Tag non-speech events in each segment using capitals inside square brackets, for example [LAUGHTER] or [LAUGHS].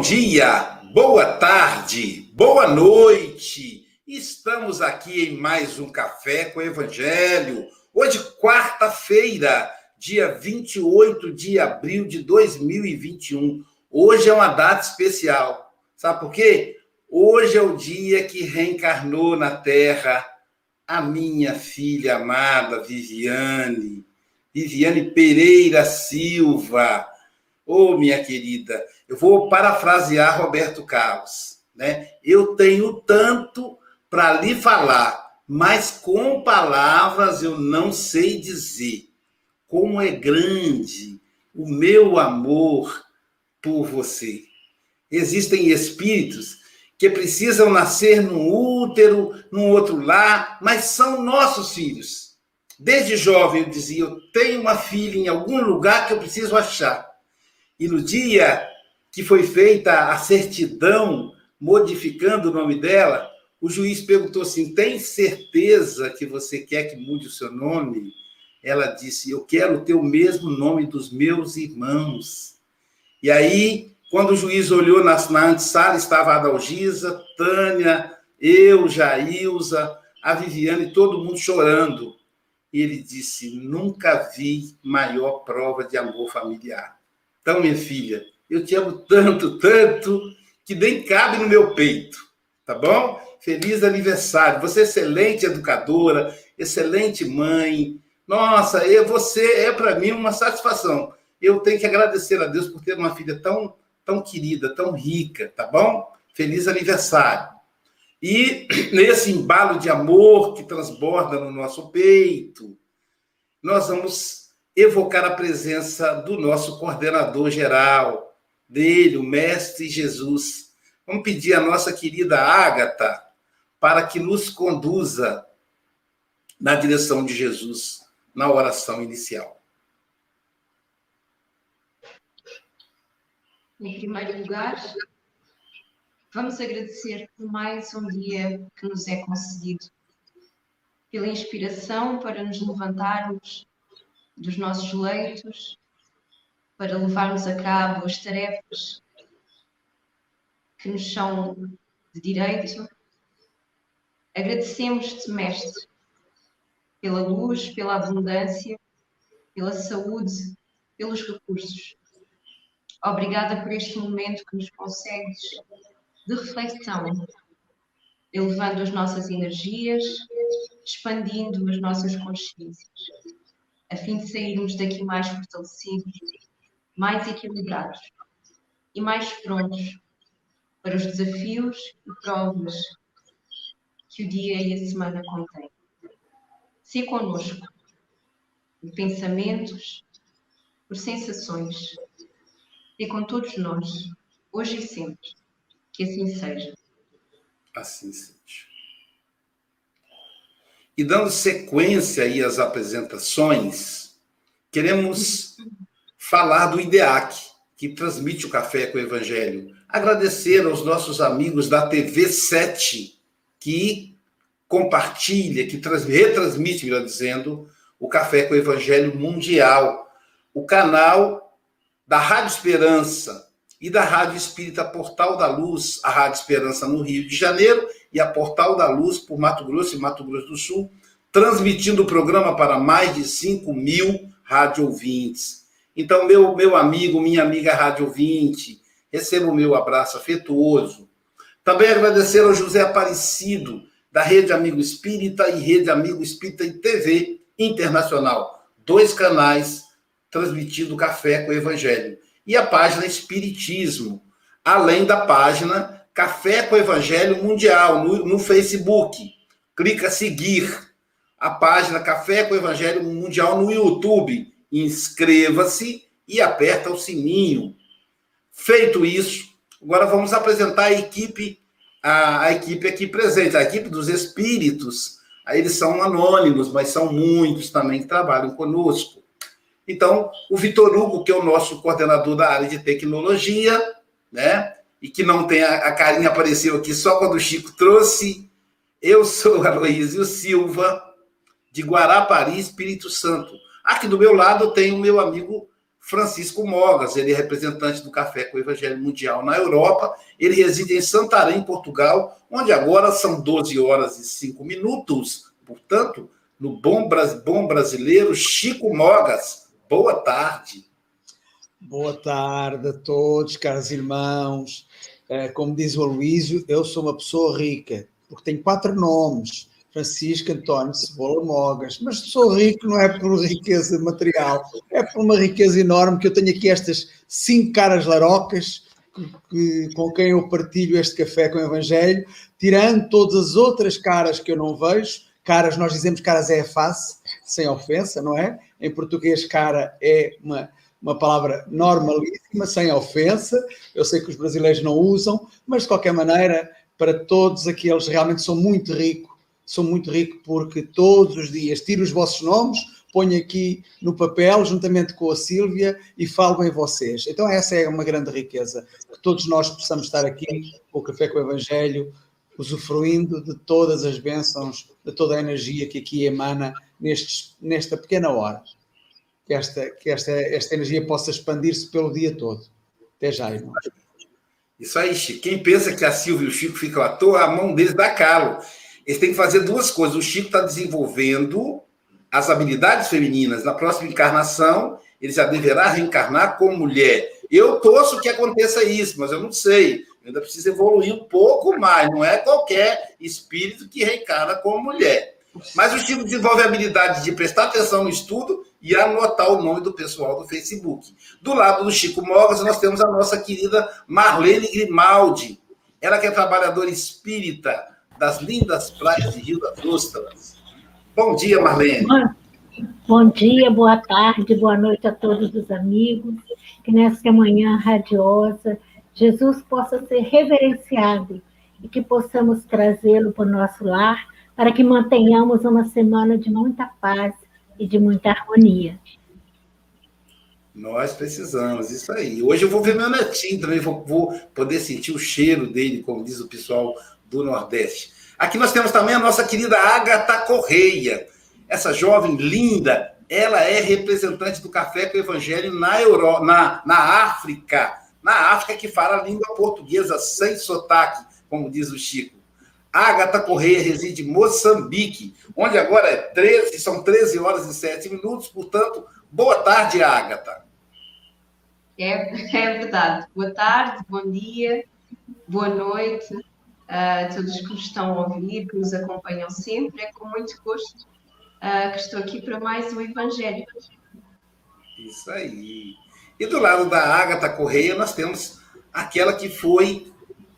Bom dia, boa tarde, boa noite. Estamos aqui em mais um Café com o Evangelho. Hoje, quarta-feira, dia 28 de abril de 2021. Hoje é uma data especial. Sabe por quê? Hoje é o dia que reencarnou na Terra a minha filha amada Viviane, Viviane Pereira Silva. Ô, oh, minha querida, eu vou parafrasear Roberto Carlos, né? Eu tenho tanto para lhe falar, mas com palavras eu não sei dizer como é grande o meu amor por você. Existem espíritos que precisam nascer num útero, num outro lar, mas são nossos filhos. Desde jovem eu dizia: eu tenho uma filha em algum lugar que eu preciso achar. E no dia que foi feita a certidão modificando o nome dela, o juiz perguntou assim: tem certeza que você quer que mude o seu nome? Ela disse: eu quero ter o mesmo nome dos meus irmãos. E aí, quando o juiz olhou na, na antessala, estava a Adalgisa, Tânia, eu, Jailza, a Viviane, todo mundo chorando. E ele disse: Nunca vi maior prova de amor familiar. Então, minha filha, eu te amo tanto, tanto, que nem cabe no meu peito, tá bom? Feliz aniversário. Você é excelente educadora, excelente mãe. Nossa, eu, você é para mim uma satisfação. Eu tenho que agradecer a Deus por ter uma filha tão, tão querida, tão rica, tá bom? Feliz aniversário. E [CLEARS THROAT] nesse embalo de amor que transborda no nosso peito, nós vamos evocar a presença do nosso coordenador geral, dele, o Mestre Jesus. Vamos pedir a nossa querida Ágata para que nos conduza na direção de Jesus na oração inicial. Em primeiro lugar, vamos agradecer por mais um dia que nos é concedido, pela inspiração para nos levantarmos dos nossos leitos para levarmos a cabo as tarefas que nos são de direito. Agradecemos-te, Mestre, pela luz, pela abundância, pela saúde, pelos recursos. Obrigada por este momento que nos consegues de reflexão, elevando as nossas energias, expandindo as nossas consciências a fim de sairmos daqui mais fortalecidos, mais equilibrados e mais prontos para os desafios e provas que o dia e a semana contêm. Se conosco, por pensamentos, por sensações, e com todos nós, hoje e sempre. Que assim seja. Assim seja. E dando sequência aí às apresentações, queremos falar do IDEAC, que transmite o Café com o Evangelho. Agradecer aos nossos amigos da TV 7, que compartilha, que retransmite, melhor dizendo, o Café com o Evangelho Mundial. O canal da Rádio Esperança e da Rádio Espírita Portal da Luz, a Rádio Esperança no Rio de Janeiro e a Portal da Luz por Mato Grosso e Mato Grosso do Sul, transmitindo o programa para mais de 5 mil rádio ouvintes. Então, meu, meu amigo, minha amiga rádio ouvinte, receba o meu abraço afetuoso. Também agradecer ao José Aparecido, da Rede Amigo Espírita e Rede Amigo Espírita e TV Internacional. Dois canais transmitindo Café com o Evangelho. E a página Espiritismo, além da página Café com Evangelho Mundial, no, no Facebook. Clica seguir a página Café com Evangelho Mundial no YouTube. Inscreva-se e aperta o sininho. Feito isso, agora vamos apresentar a equipe, a, a equipe aqui presente, a equipe dos espíritos. Aí eles são anônimos, mas são muitos também que trabalham conosco. Então, o Vitor Hugo, que é o nosso coordenador da área de tecnologia, né? E que não tem a, a carinha apareceu aqui só quando o Chico trouxe. Eu sou Aloísio Silva, de Guarapari, Espírito Santo. Aqui do meu lado tem o meu amigo Francisco Mogas, ele é representante do Café com o Evangelho Mundial na Europa, ele reside em Santarém, Portugal, onde agora são 12 horas e 5 minutos, portanto, no bom, bom brasileiro, Chico Mogas. Boa tarde. Boa tarde a todos, caros irmãos. É, como diz o Aloísio, eu sou uma pessoa rica, porque tenho quatro nomes. Francisco António Cebola Mogas, mas sou rico não é por riqueza material, é por uma riqueza enorme que eu tenho aqui estas cinco caras larocas que, que, com quem eu partilho este café com o Evangelho, tirando todas as outras caras que eu não vejo, caras, nós dizemos caras é a face, sem ofensa, não é? Em português, cara é uma, uma palavra normalíssima, sem ofensa. Eu sei que os brasileiros não usam, mas de qualquer maneira, para todos aqueles realmente sou muito rico, sou muito rico porque todos os dias tiro os vossos nomes, ponho aqui no papel, juntamente com a Sílvia, e falo em vocês. Então, essa é uma grande riqueza, que todos nós possamos estar aqui, com o Café com o Evangelho, usufruindo de todas as bênçãos, de toda a energia que aqui emana nestes, nesta pequena hora. Que esta, que esta, esta energia possa expandir-se pelo dia todo. Até já, irmãos. Isso aí, Chico. Quem pensa que a Silvia e o Chico ficam à toa, a mão deles dá calo. Eles têm que fazer duas coisas. O Chico está desenvolvendo as habilidades femininas. Na próxima encarnação, ele já deverá reencarnar como mulher. Eu torço que aconteça isso, mas eu não sei ainda precisa evoluir um pouco mais, não é qualquer espírito que reencarna como mulher. Mas o Chico desenvolve a habilidade de prestar atenção no estudo e anotar o nome do pessoal do Facebook. Do lado do Chico Mogas, nós temos a nossa querida Marlene Grimaldi. Ela que é trabalhadora espírita das lindas praias de Rio das Ostras. Bom dia, Marlene. Bom dia, boa tarde, boa noite a todos os amigos. Que nessa manhã radiosa Jesus possa ser reverenciado e que possamos trazê-lo para o nosso lar, para que mantenhamos uma semana de muita paz e de muita harmonia. Nós precisamos, isso aí. Hoje eu vou ver meu netinho também, vou, vou poder sentir o cheiro dele, como diz o pessoal do Nordeste. Aqui nós temos também a nossa querida Agatha Correia. Essa jovem linda, ela é representante do Café com o Evangelho na, Euro, na, na África na África que fala a língua portuguesa sem sotaque, como diz o Chico. Agatha Correia reside em Moçambique, onde agora é 13, são 13 horas e 7 minutos, portanto, boa tarde, Agatha. É, é verdade. Boa tarde, bom dia, boa noite a todos que nos estão a ouvir, que nos acompanham sempre. É com muito gosto que estou aqui para mais um Evangelho. Isso aí. E do lado da Ágata Correia, nós temos aquela que foi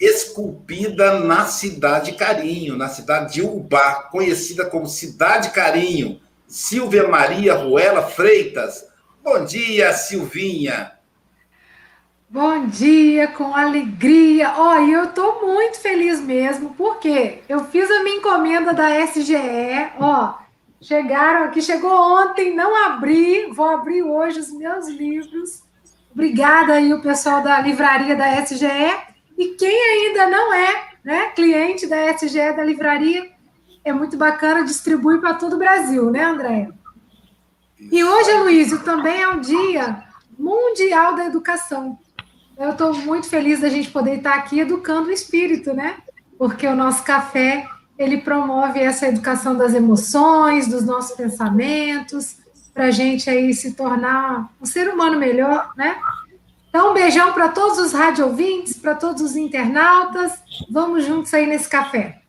esculpida na Cidade Carinho, na cidade de Ubá, conhecida como Cidade Carinho, Silvia Maria Ruela Freitas. Bom dia, Silvinha. Bom dia, com alegria. Ó, eu estou muito feliz mesmo, porque eu fiz a minha encomenda da SGE, ó, chegaram aqui, chegou ontem, não abri, vou abrir hoje os meus livros. Obrigada aí o pessoal da livraria da SGE. E quem ainda não é né, cliente da SGE da livraria, é muito bacana, distribui para todo o Brasil, né, André? E hoje, Luísio, também é um dia mundial da educação. Eu estou muito feliz da gente poder estar aqui educando o espírito, né? Porque o nosso café ele promove essa educação das emoções, dos nossos pensamentos, para a gente aí se tornar um ser humano melhor, né? Então, um beijão para todos os rádio ouvintes, para todos os internautas. Vamos juntos aí nesse café.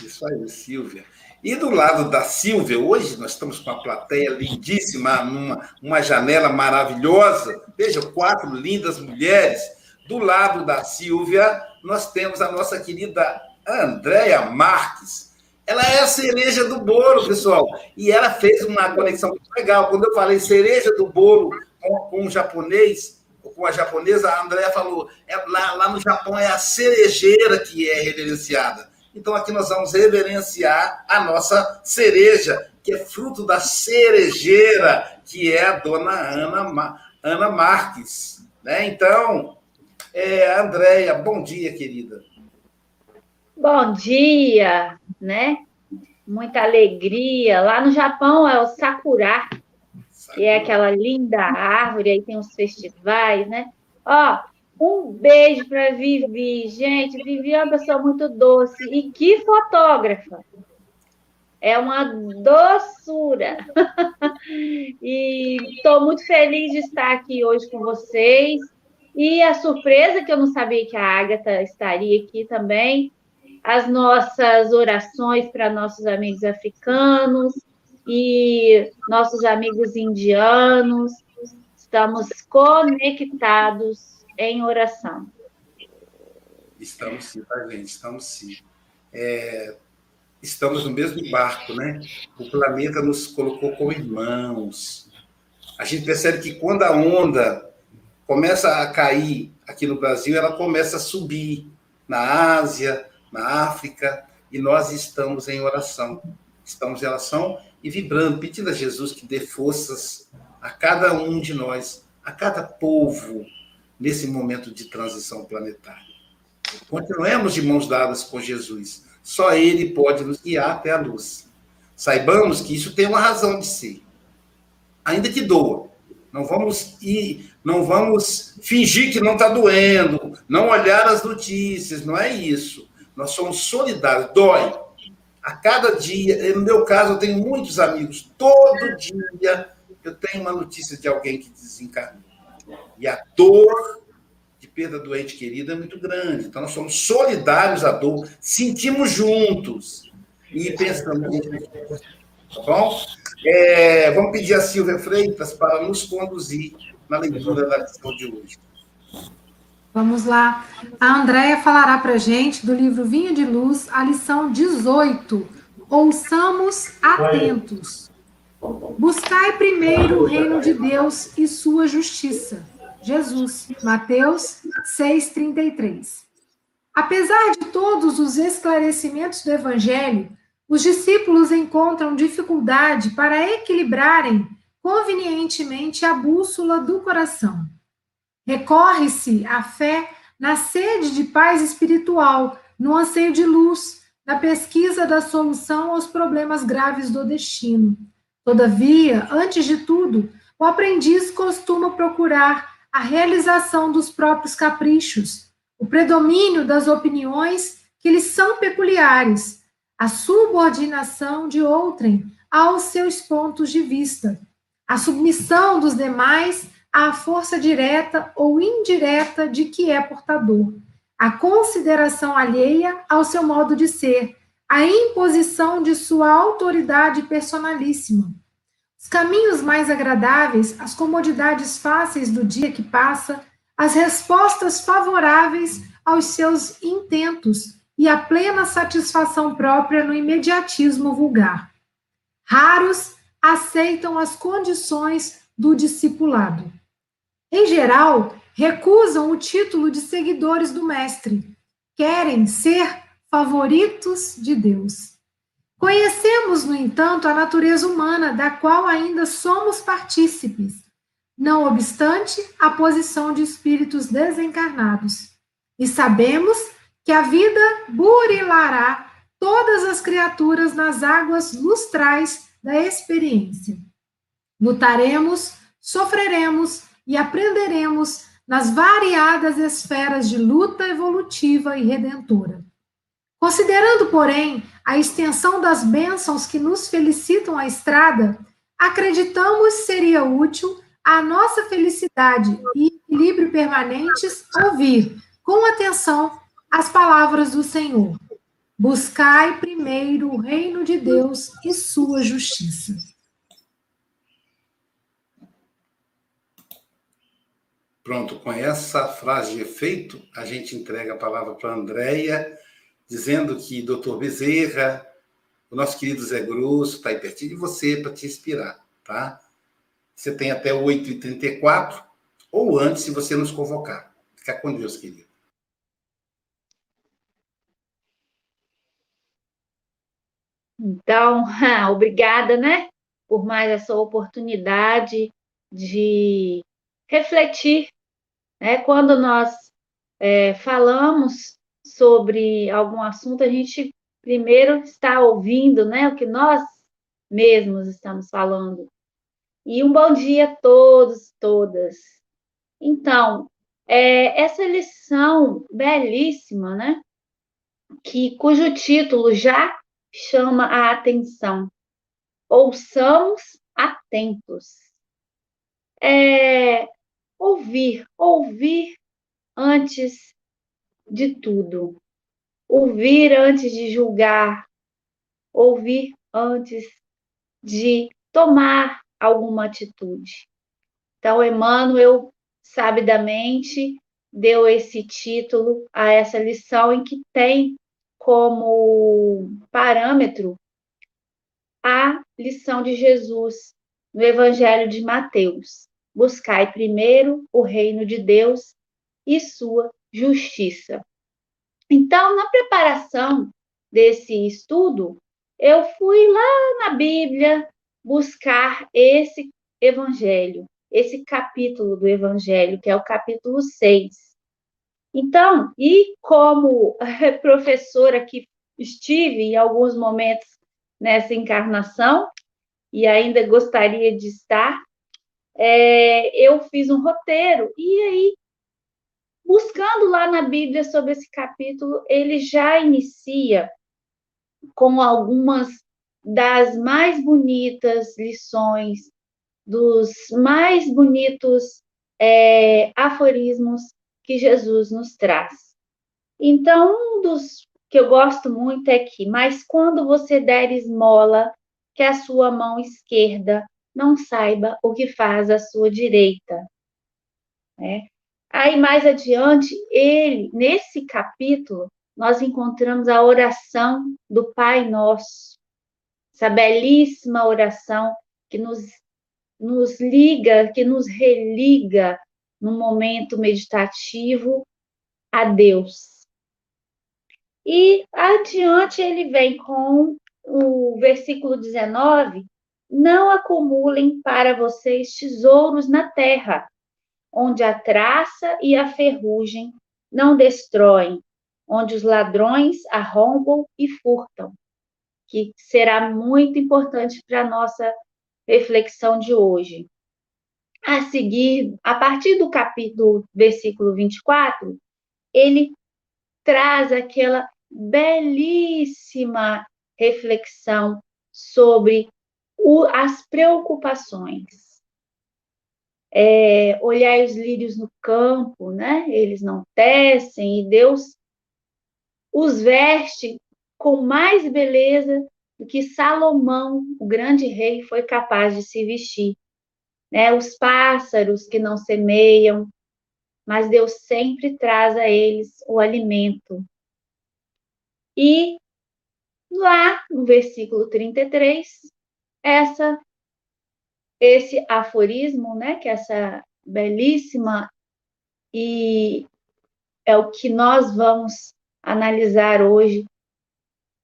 Isso aí, Silvia. E do lado da Silvia, hoje nós estamos com uma plateia lindíssima, numa uma janela maravilhosa. Veja, quatro lindas mulheres. Do lado da Silvia, nós temos a nossa querida Andréia Marques ela é a cereja do bolo, pessoal. E ela fez uma conexão muito legal. Quando eu falei cereja do bolo com, com um japonês, com a japonesa, a Andrea falou: é, lá, lá no Japão é a cerejeira que é reverenciada. Então aqui nós vamos reverenciar a nossa cereja, que é fruto da cerejeira, que é a dona Ana, Ana Marques. Né? Então, é, bom dia, querida. Bom dia, né? Muita alegria. Lá no Japão é o sakura, que é aquela linda árvore, aí tem os festivais, né? Ó, um beijo para Vivi. Gente, Vivi é uma pessoa muito doce. E que fotógrafa! É uma doçura. [LAUGHS] e estou muito feliz de estar aqui hoje com vocês. E a surpresa que eu não sabia que a Agatha estaria aqui também, as nossas orações para nossos amigos africanos e nossos amigos indianos. Estamos conectados em oração. Estamos sim, tá, gente? Estamos sim. É, estamos no mesmo barco, né? O planeta nos colocou como irmãos. A gente percebe que quando a onda começa a cair aqui no Brasil, ela começa a subir na Ásia, na África, e nós estamos em oração. Estamos em oração e vibrando, pedindo a Jesus que dê forças a cada um de nós, a cada povo, nesse momento de transição planetária. Continuemos de mãos dadas com Jesus. Só Ele pode nos guiar até a luz. Saibamos que isso tem uma razão de ser. Ainda que doa. Não vamos ir, não vamos fingir que não está doendo, não olhar as notícias, não é isso. Nós somos solidários, dói. A cada dia, no meu caso, eu tenho muitos amigos, todo dia eu tenho uma notícia de alguém que desencarnou. E a dor de perda do ente querido é muito grande. Então, nós somos solidários à dor, sentimos juntos e pensamos Tá bom? É, vamos pedir a Silvia Freitas para nos conduzir na leitura da lição de hoje. Vamos lá. A Andréia falará para gente do livro Vinho de Luz, a lição 18. Ouçamos atentos. Buscai primeiro o reino de Deus e sua justiça Jesus, Mateus 6,33. Apesar de todos os esclarecimentos do Evangelho, os discípulos encontram dificuldade para equilibrarem convenientemente a bússola do coração. Recorre-se à fé na sede de paz espiritual, no anseio de luz, na pesquisa da solução aos problemas graves do destino. Todavia, antes de tudo, o aprendiz costuma procurar a realização dos próprios caprichos, o predomínio das opiniões que lhes são peculiares, a subordinação de outrem aos seus pontos de vista, a submissão dos demais à força direta ou indireta de que é portador, a consideração alheia ao seu modo de ser, a imposição de sua autoridade personalíssima, os caminhos mais agradáveis, as comodidades fáceis do dia que passa, as respostas favoráveis aos seus intentos e a plena satisfação própria no imediatismo vulgar. Raros aceitam as condições do discipulado. Em geral, recusam o título de seguidores do Mestre, querem ser favoritos de Deus. Conhecemos, no entanto, a natureza humana, da qual ainda somos partícipes, não obstante a posição de espíritos desencarnados. E sabemos que a vida burilará todas as criaturas nas águas lustrais da experiência. Lutaremos, sofreremos e aprenderemos nas variadas esferas de luta evolutiva e redentora. Considerando, porém, a extensão das bênçãos que nos felicitam a estrada, acreditamos seria útil à nossa felicidade e equilíbrio permanentes ouvir com atenção as palavras do Senhor. Buscai primeiro o reino de Deus e sua justiça. Pronto, com essa frase de efeito, a gente entrega a palavra para a Andréia dizendo que doutor Bezerra, o nosso querido Zé Grosso, está aí pertinho de você para te inspirar, tá? Você tem até 8h34, ou antes, se você nos convocar. Fica com Deus, querido. Então, [LAUGHS] obrigada, né, por mais essa oportunidade de refletir, né? Quando nós é, falamos sobre algum assunto, a gente primeiro está ouvindo né, o que nós mesmos estamos falando. E um bom dia a todos, todas. Então, é, essa lição belíssima, né? Que, cujo título já chama a atenção. Ouçamos atentos. É, ouvir, ouvir antes de tudo. Ouvir antes de julgar, ouvir antes de tomar alguma atitude. Então, Emmanuel, sabidamente, deu esse título a essa lição em que tem como parâmetro a lição de Jesus no Evangelho de Mateus. Buscai primeiro o reino de Deus e sua justiça. Então, na preparação desse estudo, eu fui lá na Bíblia buscar esse evangelho, esse capítulo do evangelho, que é o capítulo 6. Então, e como [LAUGHS] professora que estive em alguns momentos nessa encarnação, e ainda gostaria de estar, é, eu fiz um roteiro, e aí, buscando lá na Bíblia sobre esse capítulo, ele já inicia com algumas das mais bonitas lições, dos mais bonitos é, aforismos que Jesus nos traz. Então, um dos que eu gosto muito é que, mas quando você der esmola, que a sua mão esquerda não saiba o que faz a sua direita. Né? Aí mais adiante, ele, nesse capítulo, nós encontramos a oração do Pai Nosso, essa belíssima oração que nos, nos liga, que nos religa no momento meditativo a Deus. E adiante ele vem com o versículo 19: Não acumulem para vocês tesouros na terra, onde a traça e a ferrugem não destroem, onde os ladrões arrombam e furtam, que será muito importante para a nossa reflexão de hoje. A seguir, a partir do capítulo, versículo 24, ele traz aquela belíssima reflexão sobre o, as preocupações. É, olhar os lírios no campo, né? Eles não tecem e Deus os veste com mais beleza do que Salomão, o grande rei, foi capaz de se vestir. Né? Os pássaros que não semeiam, mas Deus sempre traz a eles o alimento. E lá no versículo 33, essa esse aforismo, né, que é essa belíssima e é o que nós vamos analisar hoje,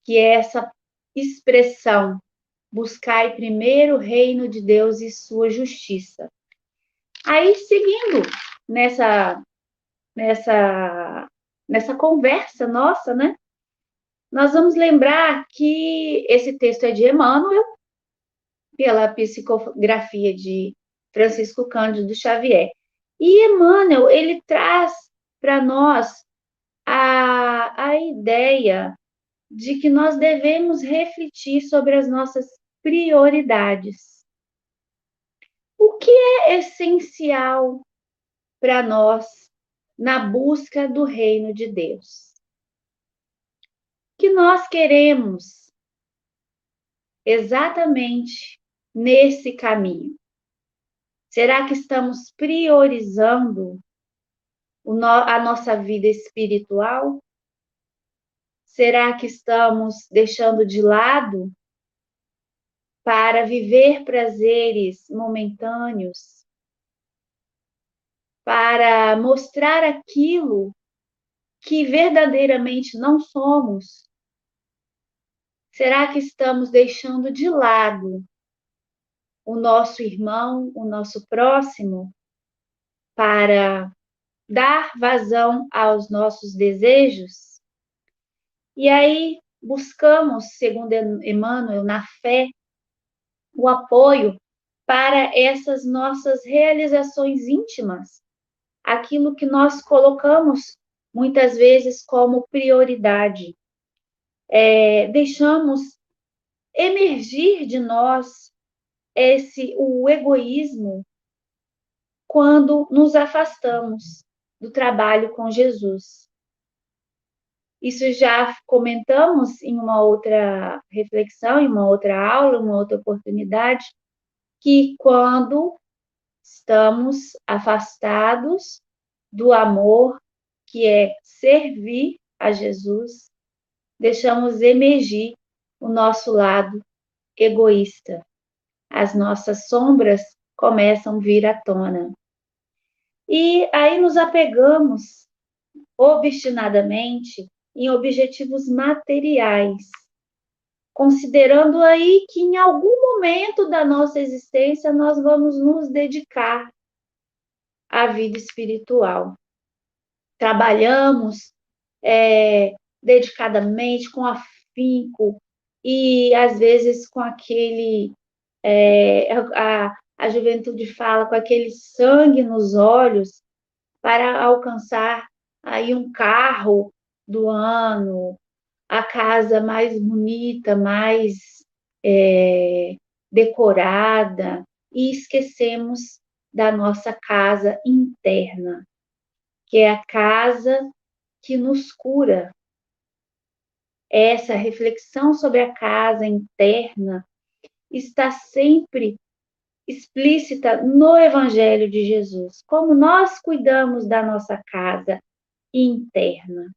que é essa expressão: buscai primeiro o reino de Deus e sua justiça. Aí, seguindo nessa, nessa, nessa conversa nossa, né? Nós vamos lembrar que esse texto é de Emmanuel, pela psicografia de Francisco Cândido Xavier. E Emmanuel, ele traz para nós a, a ideia de que nós devemos refletir sobre as nossas prioridades. O que é essencial para nós na busca do reino de Deus? Que nós queremos exatamente nesse caminho? Será que estamos priorizando a nossa vida espiritual? Será que estamos deixando de lado para viver prazeres momentâneos? Para mostrar aquilo que verdadeiramente não somos? Será que estamos deixando de lado o nosso irmão, o nosso próximo, para dar vazão aos nossos desejos. E aí buscamos, segundo Emmanuel, na fé, o apoio para essas nossas realizações íntimas, aquilo que nós colocamos muitas vezes como prioridade. É, deixamos emergir de nós esse o egoísmo quando nos afastamos do trabalho com Jesus. Isso já comentamos em uma outra reflexão, em uma outra aula, uma outra oportunidade, que quando estamos afastados do amor que é servir a Jesus, deixamos emergir o nosso lado egoísta. As nossas sombras começam a vir à tona. E aí nos apegamos obstinadamente em objetivos materiais, considerando aí que em algum momento da nossa existência nós vamos nos dedicar à vida espiritual. Trabalhamos é, dedicadamente, com afinco, e às vezes com aquele. É, a, a juventude fala com aquele sangue nos olhos para alcançar aí um carro do ano, a casa mais bonita, mais é, decorada, e esquecemos da nossa casa interna, que é a casa que nos cura. Essa reflexão sobre a casa interna está sempre explícita no Evangelho de Jesus, como nós cuidamos da nossa casa interna.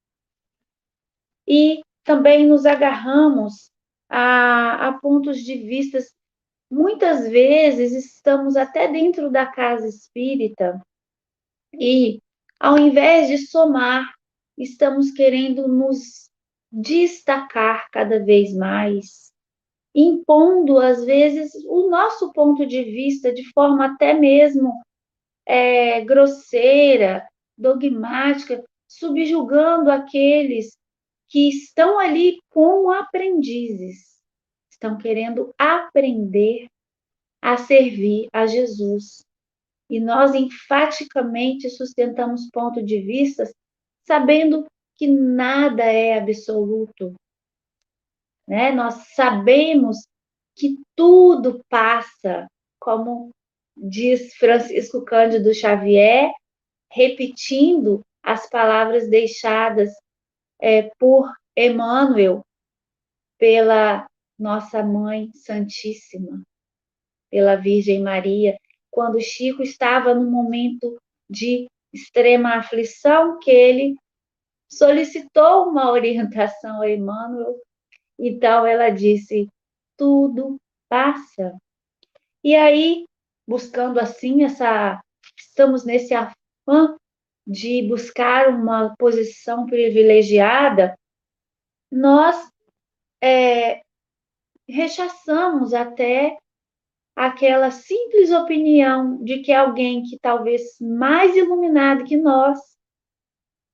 E também nos agarramos a, a pontos de vistas. Muitas vezes estamos até dentro da casa espírita e, ao invés de somar, estamos querendo nos destacar cada vez mais, impondo, às vezes, o nosso ponto de vista de forma até mesmo é, grosseira, dogmática, subjugando aqueles que estão ali como aprendizes, estão querendo aprender a servir a Jesus. E nós enfaticamente sustentamos ponto de vista, sabendo que nada é absoluto, né? Nós sabemos que tudo passa, como diz Francisco Cândido Xavier, repetindo as palavras deixadas é, por Emmanuel, pela nossa Mãe Santíssima, pela Virgem Maria, quando Chico estava no momento de extrema aflição, que ele solicitou uma orientação a Emmanuel então ela disse: tudo passa. E aí, buscando assim essa, estamos nesse afã de buscar uma posição privilegiada, nós é, rechaçamos até aquela simples opinião de que alguém que talvez mais iluminado que nós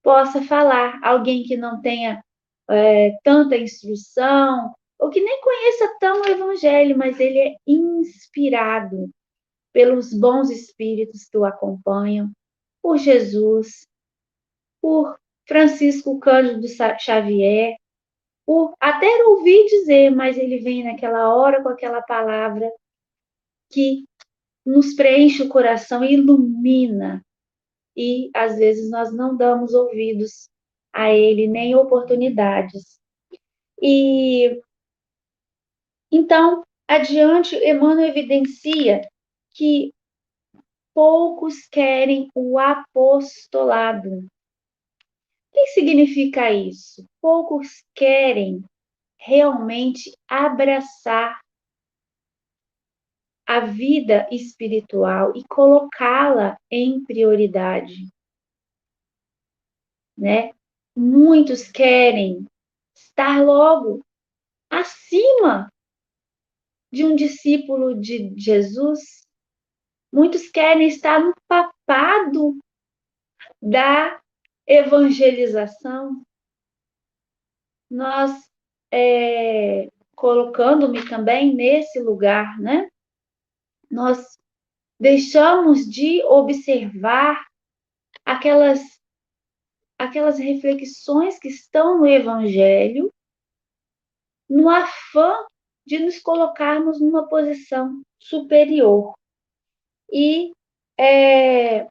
possa falar, alguém que não tenha é, tanta instrução, ou que nem conheça tão o Evangelho, mas ele é inspirado pelos bons espíritos que o acompanham, por Jesus, por Francisco Cândido Xavier, por até ouvir dizer, mas ele vem naquela hora com aquela palavra que nos preenche o coração, ilumina, e às vezes nós não damos ouvidos a ele nem oportunidades. E então, adiante, Emmanuel evidencia que poucos querem o apostolado. O que significa isso? Poucos querem realmente abraçar a vida espiritual e colocá-la em prioridade, né? Muitos querem estar logo acima de um discípulo de Jesus. Muitos querem estar no papado da evangelização. Nós, é, colocando-me também nesse lugar, né? nós deixamos de observar aquelas aquelas reflexões que estão no evangelho no afã de nos colocarmos numa posição superior e é,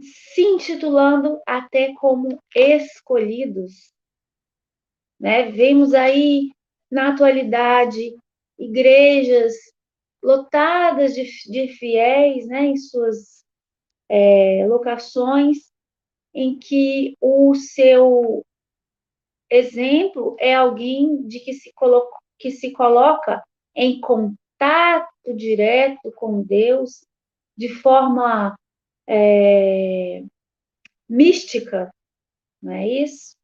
se intitulando até como escolhidos. Né? Vemos aí na atualidade igrejas lotadas de, de fiéis né, em suas é, locações, em que o seu exemplo é alguém de que se, coloca, que se coloca em contato direto com Deus de forma é, mística, não é isso?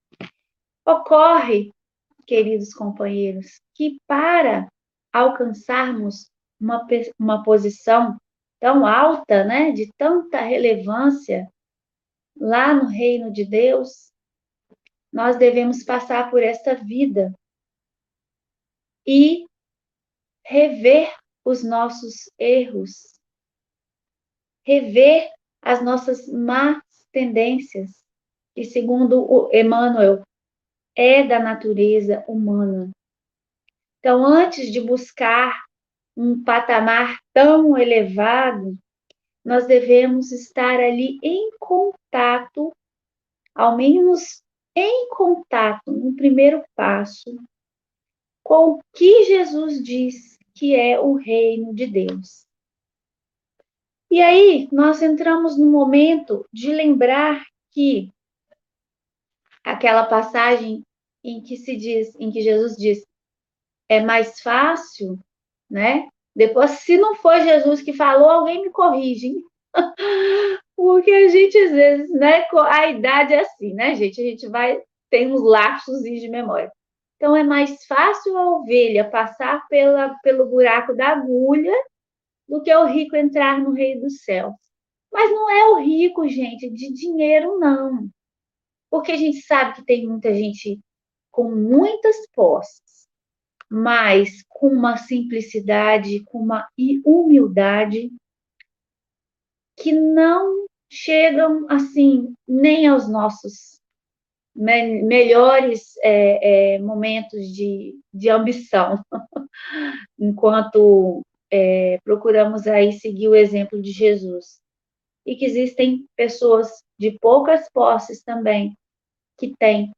Ocorre, queridos companheiros, que para alcançarmos uma, uma posição tão alta, né, de tanta relevância lá no reino de Deus, nós devemos passar por esta vida e rever os nossos erros, rever as nossas más tendências, que segundo o Emmanuel é da natureza humana. Então, antes de buscar um patamar tão elevado, nós devemos estar ali em contato, ao menos em contato, no primeiro passo, com o que Jesus diz que é o reino de Deus. E aí nós entramos no momento de lembrar que aquela passagem em que se diz, em que Jesus diz, é mais fácil né? Depois, se não foi Jesus que falou, alguém me corrige? [LAUGHS] Porque a gente, às vezes, né? A idade é assim, né, gente? A gente vai, tem uns lapsos de memória. Então, é mais fácil a ovelha passar pela, pelo buraco da agulha do que o rico entrar no reino dos céus. Mas não é o rico, gente, de dinheiro, não. Porque a gente sabe que tem muita gente com muitas posses mas com uma simplicidade, com uma humildade que não chegam assim nem aos nossos me melhores é, é, momentos de, de ambição, [LAUGHS] enquanto é, procuramos aí seguir o exemplo de Jesus. E que existem pessoas de poucas posses também que têm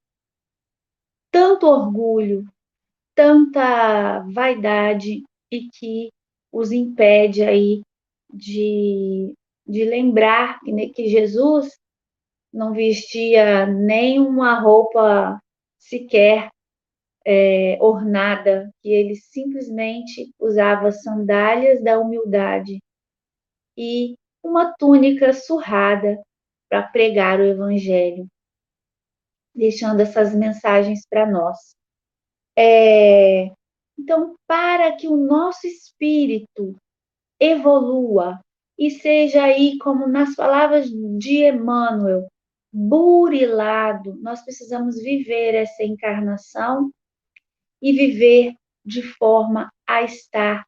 tanto orgulho, tanta vaidade e que os impede aí de, de lembrar que, Jesus não vestia nem uma roupa sequer é, ornada, que ele simplesmente usava sandálias da humildade e uma túnica surrada para pregar o evangelho, deixando essas mensagens para nós. É, então, para que o nosso espírito evolua e seja aí, como nas palavras de Emmanuel, burilado, nós precisamos viver essa encarnação e viver de forma a estar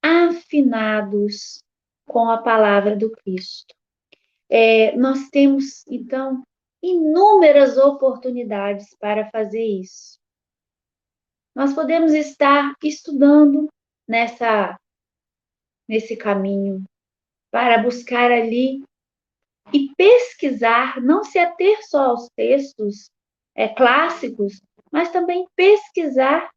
afinados com a palavra do Cristo. É, nós temos, então, inúmeras oportunidades para fazer isso nós podemos estar estudando nessa nesse caminho para buscar ali e pesquisar, não se ater só aos textos é, clássicos, mas também pesquisar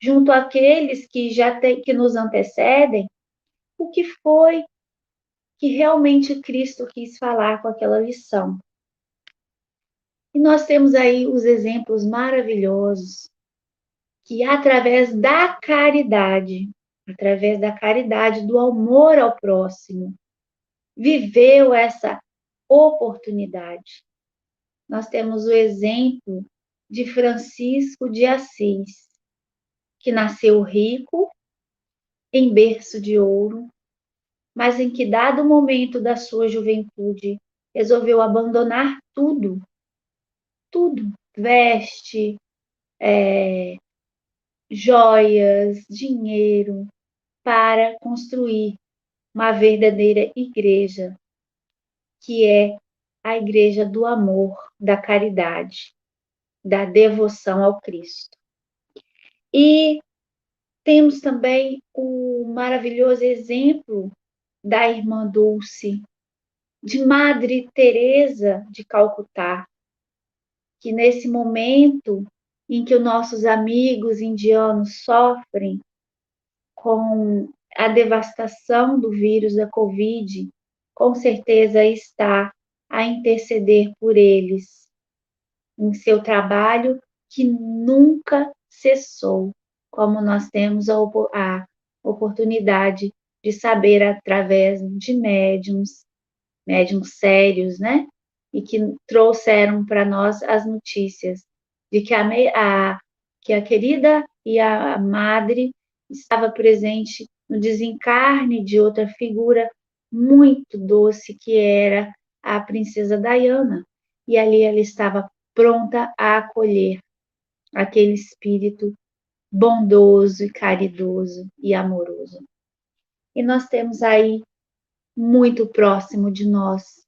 junto àqueles que já tem, que nos antecedem o que foi que realmente Cristo quis falar com aquela lição. E nós temos aí os exemplos maravilhosos que através da caridade, através da caridade, do amor ao próximo, viveu essa oportunidade. Nós temos o exemplo de Francisco de Assis, que nasceu rico, em berço de ouro, mas em que, dado momento da sua juventude, resolveu abandonar tudo, tudo, veste, é, joias, dinheiro, para construir uma verdadeira igreja, que é a igreja do amor, da caridade, da devoção ao Cristo. E temos também o maravilhoso exemplo da irmã Dulce, de Madre Teresa de Calcutá, que nesse momento em que os nossos amigos indianos sofrem com a devastação do vírus da Covid, com certeza está a interceder por eles em seu trabalho que nunca cessou, como nós temos a, a oportunidade de saber através de médiums, médiums sérios, né? E que trouxeram para nós as notícias de que a, a, que a querida e a madre estava presente no desencarne de outra figura muito doce que era a princesa Diana. E ali ela estava pronta a acolher aquele espírito bondoso e caridoso e amoroso. E nós temos aí muito próximo de nós,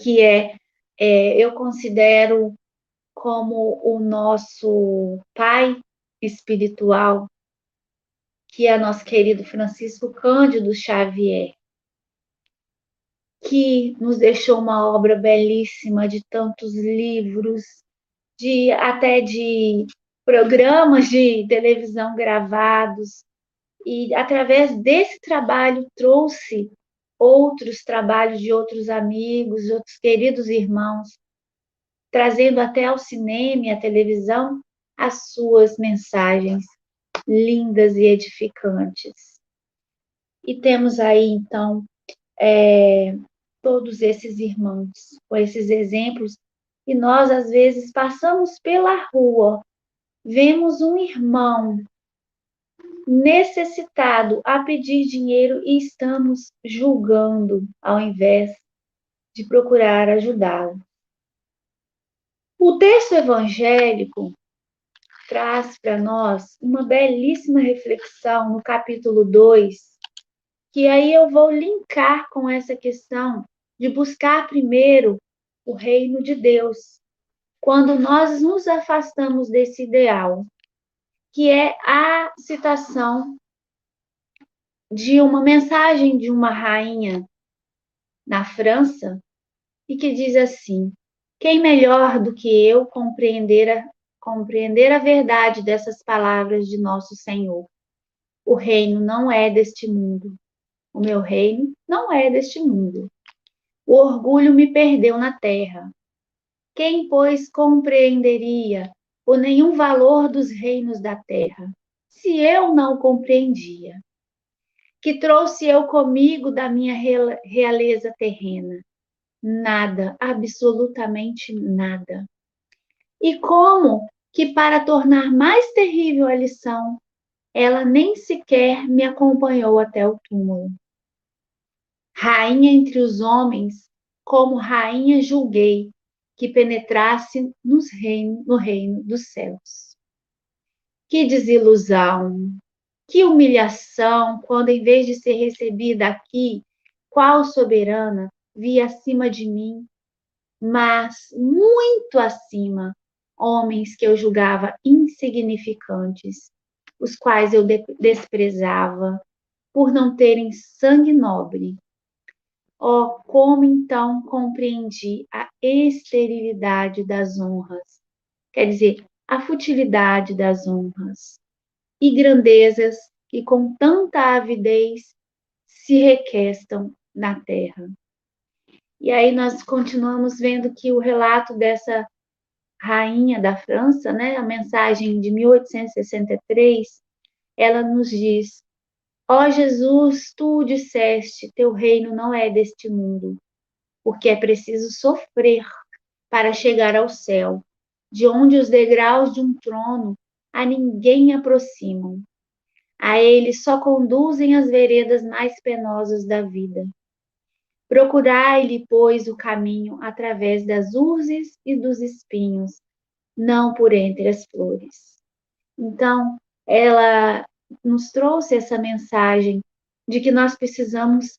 que é, é eu considero como o nosso pai espiritual, que é nosso querido Francisco Cândido Xavier, que nos deixou uma obra belíssima de tantos livros, de até de programas de televisão gravados, e através desse trabalho trouxe outros trabalhos de outros amigos, outros queridos irmãos trazendo até ao cinema e à televisão as suas mensagens lindas e edificantes. E temos aí, então, é, todos esses irmãos, com esses exemplos, e nós, às vezes, passamos pela rua, vemos um irmão necessitado a pedir dinheiro e estamos julgando, ao invés de procurar ajudá-lo. O texto evangélico traz para nós uma belíssima reflexão no capítulo 2, que aí eu vou linkar com essa questão de buscar primeiro o reino de Deus. Quando nós nos afastamos desse ideal, que é a citação de uma mensagem de uma rainha na França, e que diz assim: quem melhor do que eu compreender a, compreender a verdade dessas palavras de nosso Senhor? O reino não é deste mundo. O meu reino não é deste mundo. O orgulho me perdeu na terra. Quem, pois, compreenderia o nenhum valor dos reinos da terra, se eu não compreendia? Que trouxe eu comigo da minha realeza terrena? Nada, absolutamente nada. E como que, para tornar mais terrível a lição, ela nem sequer me acompanhou até o túmulo. Rainha entre os homens, como rainha julguei que penetrasse nos reino, no reino dos céus. Que desilusão, que humilhação, quando em vez de ser recebida aqui, qual soberana, vi acima de mim, mas muito acima, homens que eu julgava insignificantes, os quais eu desprezava por não terem sangue nobre. Oh, como então compreendi a esterilidade das honras, quer dizer, a futilidade das honras e grandezas que com tanta avidez se requestam na terra. E aí nós continuamos vendo que o relato dessa rainha da França, né, a mensagem de 1863, ela nos diz: Ó oh Jesus, tu disseste, teu reino não é deste mundo, porque é preciso sofrer para chegar ao céu, de onde os degraus de um trono a ninguém aproximam. A ele só conduzem as veredas mais penosas da vida. Procurai-lhe, pois, o caminho através das urzes e dos espinhos, não por entre as flores. Então, ela nos trouxe essa mensagem de que nós precisamos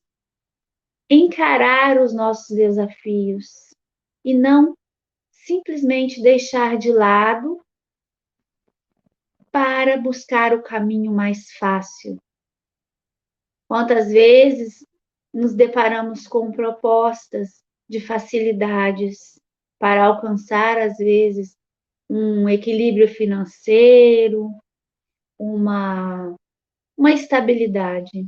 encarar os nossos desafios e não simplesmente deixar de lado para buscar o caminho mais fácil. Quantas vezes nos deparamos com propostas de facilidades para alcançar, às vezes, um equilíbrio financeiro, uma, uma estabilidade,